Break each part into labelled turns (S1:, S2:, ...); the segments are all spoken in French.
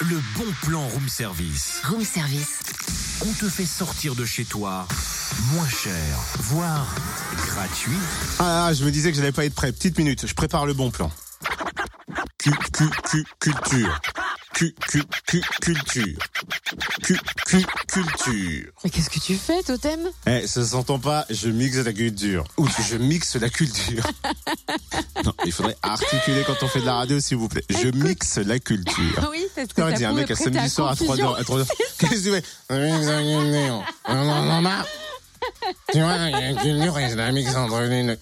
S1: le bon plan room service.
S2: Room service.
S1: On te fait sortir de chez toi moins cher, voire gratuit.
S3: Ah, je me disais que j'allais pas être prêt. Petite minute, je prépare le bon plan. Cu, cu, cu, culture. Cu, cu, cu, culture. Cu, cu, culture.
S2: Mais qu'est-ce que tu fais, Totem?
S3: Eh, ça s'entend pas, je mixe la culture. Ou je mixe la culture. non, il faudrait articuler quand on fait de la radio, s'il vous plaît. Je mixe la culture.
S2: Ah oui, parce que ça
S3: dis un mec à samedi soir à 3h. À 3h. Qu'est-ce que tu fais. Tu vois, il y a une culture et je la mixe entre les deux.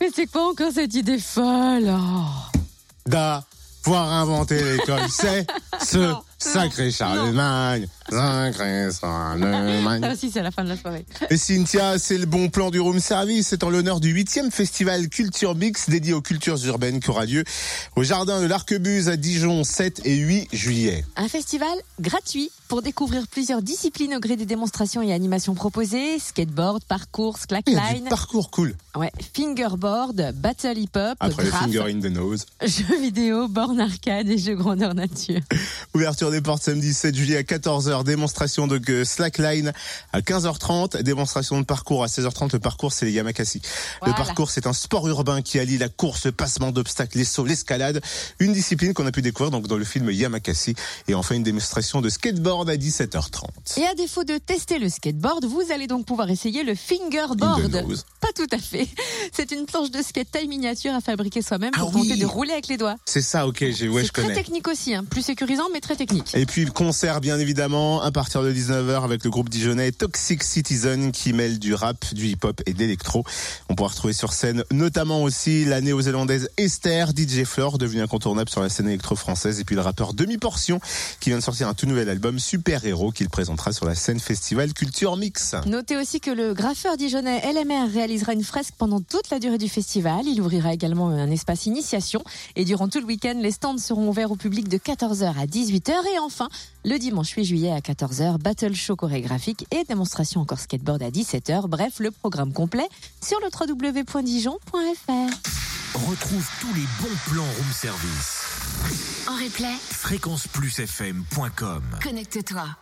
S2: Mais c'est quoi encore cette idée folle? Oh.
S3: d'avoir inventé l'école. C'est ce
S2: Non,
S3: sacré Charlemagne. Sacré Charlemagne.
S2: Ah si, c'est la fin de la soirée.
S3: Et Cynthia, c'est le bon plan du room service. C'est en l'honneur du huitième festival Culture Mix dédié aux cultures urbaines qui aura lieu au jardin de l'Arquebuse à Dijon 7 et 8 juillet.
S2: Un festival gratuit pour découvrir plusieurs disciplines au gré des démonstrations et animations proposées. Skateboard, parcours, slackline,
S3: parcours cool.
S2: ouais, fingerboard, battle hip-hop,
S3: Après le
S2: graph,
S3: finger in the nose.
S2: jeux vidéo, borne arcade et jeux grandeur nature.
S3: Ouverture des portes samedi 7 juillet à 14h. Démonstration de slackline à 15h30. Démonstration de parcours à 16h30. Le parcours, c'est les Yamakasi. Le parcours, c'est un sport urbain qui allie la course, le passement d'obstacles, les sauts, l'escalade. Une discipline qu'on a pu découvrir donc dans le film Yamakasi. Et enfin, une démonstration de skateboard à 17h30.
S2: Et à défaut de tester le skateboard, vous allez donc pouvoir essayer le
S3: In
S2: fingerboard. Tout à fait. C'est une planche de skate taille miniature à fabriquer soi-même
S3: Ah
S2: pour
S3: oui.
S2: tenter de rouler avec les doigts.
S3: C'est ça, ok, j'ai, ouais,
S2: c'est
S3: je
S2: très
S3: connais.
S2: technique aussi, hein. plus sécurisant mais très technique.
S3: Et puis concert bien évidemment à partir de 19h avec le groupe dijonnais Toxic Citizen qui mêle du rap, du hip-hop et d'électro. On pourra retrouver sur scène notamment aussi la néo-zélandaise Esther, DJ Flore, devenue incontournable sur la scène électro-française et puis le rappeur Demi Portion qui vient de sortir un tout nouvel album Super Héros qu'il présentera sur la scène Festival Culture Mix.
S2: Notez aussi que le graffeur dijonnais LMR réalisera une fresque pendant toute la durée du festival. Il ouvrira également un espace initiation. Et durant tout le week-end, les stands seront ouverts au public de 14h à 18h. Et enfin, le dimanche 8 juillet à 14h, battle show chorégraphique et démonstration encore skateboard à 17h. Bref, le programme complet sur le www.dijon.fr.
S1: Retrouve tous les bons plans room service.
S4: En replay,
S1: fréquenceplusfm.com
S4: connecte-toi.